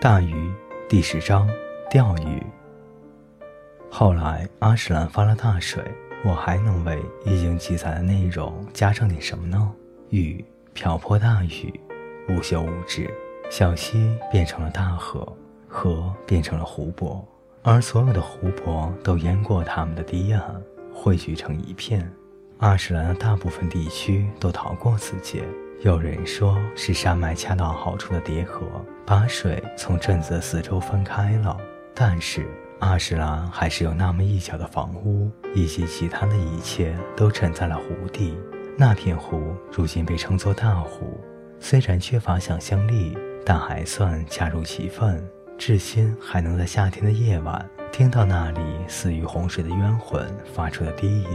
大鱼第十章钓鱼。后来阿什兰发了大水，我还能为已经记载的内容加上点什么呢？雨，瓢泼大雨，无休无止。小溪变成了大河，河变成了湖泊，而所有的湖泊都淹过它们的堤岸，汇聚成一片。阿什兰的大部分地区都逃过此劫。有人说是山脉恰到好处的叠合，把水从镇子四周分开了。但是阿什兰还是有那么一角的房屋，以及其他的一切都沉在了湖底。那片湖如今被称作大湖，虽然缺乏想象力，但还算恰如其分。至今还能在夏天的夜晚听到那里死于洪水的冤魂发出的低吟。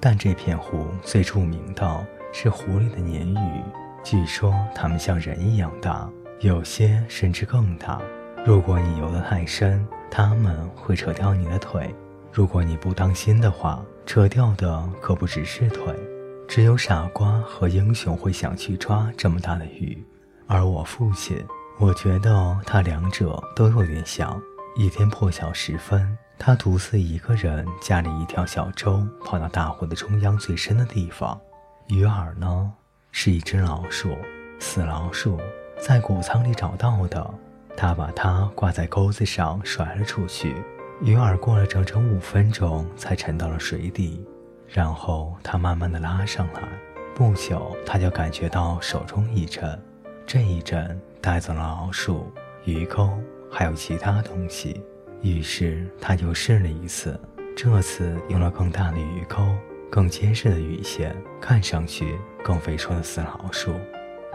但这片湖最著名的。是湖里的鲶鱼，据说它们像人一样大，有些甚至更大。如果你游得太深，它们会扯掉你的腿；如果你不当心的话，扯掉的可不只是腿。只有傻瓜和英雄会想去抓这么大的鱼，而我父亲，我觉得他两者都有点像。一天破晓时分，他独自一个人驾着一条小舟，跑到大湖的中央最深的地方。鱼饵呢，是一只老鼠，死老鼠，在谷仓里找到的。他把它挂在钩子上甩了出去，鱼饵过了整整五分钟才沉到了水底，然后他慢慢的拉上来。不久，他就感觉到手中一震，这一震带走了老鼠、鱼钩还有其他东西。于是他又试了一次，这次用了更大的鱼钩。更结实的鱼线，看上去更肥硕的死老鼠，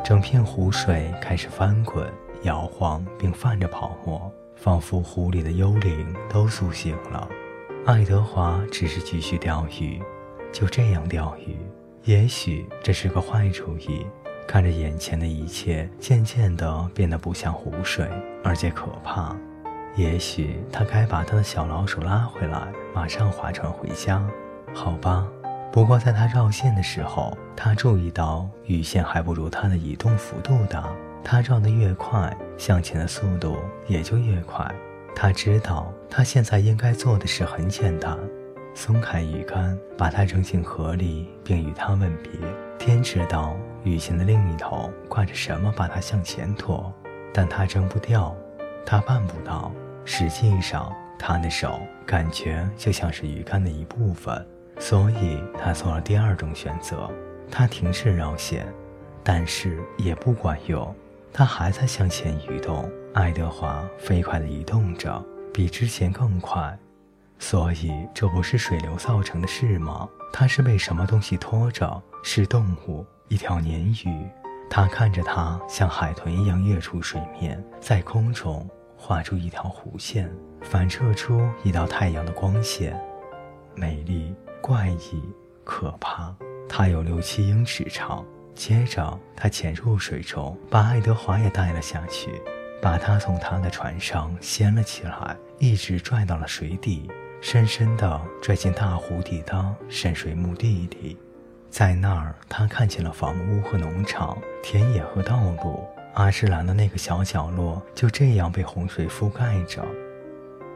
整片湖水开始翻滚、摇晃，并泛着泡沫，仿佛湖里的幽灵都苏醒了。爱德华只是继续钓鱼，就这样钓鱼。也许这是个坏主意。看着眼前的一切渐渐地变得不像湖水，而且可怕。也许他该把他的小老鼠拉回来，马上划船回家。好吧。不过，在他绕线的时候，他注意到鱼线还不如他的移动幅度大。他绕得越快，向前的速度也就越快。他知道，他现在应该做的事很简单：松开鱼竿，把它扔进河里，并与它吻别。天知道鱼线的另一头挂着什么，把它向前拖，但他扔不掉，他办不到。实际上，他的手感觉就像是鱼竿的一部分。所以他做了第二种选择，他停止绕线，但是也不管用，他还在向前移动。爱德华飞快地移动着，比之前更快。所以这不是水流造成的事吗？他是被什么东西拖着？是动物，一条鲶鱼。他看着它像海豚一样跃出水面，在空中画出一条弧线，反射出一道太阳的光线，美丽。怪异、可怕，它有六七英尺长。接着，他潜入水中，把爱德华也带了下去，把他从他的船上掀了起来，一直拽到了水底，深深地拽进大湖底的深水墓地里。在那儿，他看见了房屋和农场、田野和道路。阿什兰的那个小角落就这样被洪水覆盖着。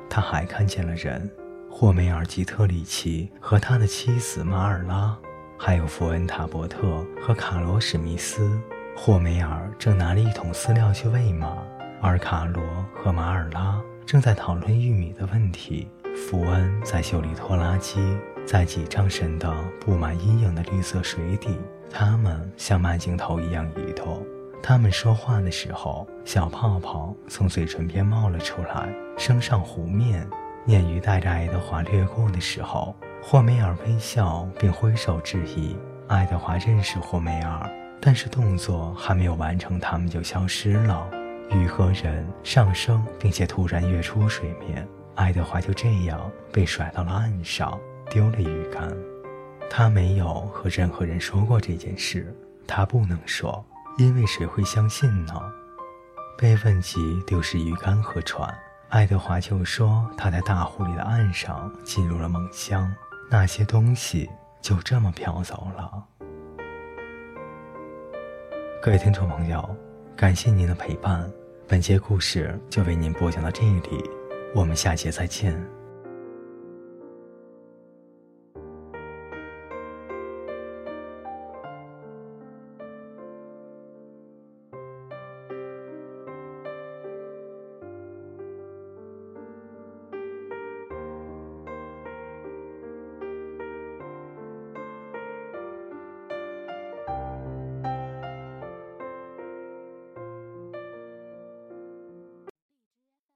他还看见了人。霍梅尔·吉特里奇和他的妻子马尔拉，还有弗恩塔伯特和卡罗·史密斯。霍梅尔正拿了一桶饲料去喂马，而卡罗和马尔拉正在讨论玉米的问题。福恩在修理拖拉机，在几丈深的布满阴影的绿色水底，他们像慢镜头一样移动。他们说话的时候，小泡泡从嘴唇边冒了出来，升上湖面。鲶鱼带着爱德华掠过的时候，霍梅尔微笑并挥手致意。爱德华认识霍梅尔，但是动作还没有完成，他们就消失了。鱼和人上升，并且突然跃出水面，爱德华就这样被甩到了岸上，丢了鱼竿。他没有和任何人说过这件事，他不能说，因为谁会相信呢？被问及丢失鱼竿和船。爱德华就说：“他在大湖里的岸上进入了梦乡，那些东西就这么飘走了。”各位听众朋友，感谢您的陪伴。本节故事就为您播讲到这里，我们下节再见。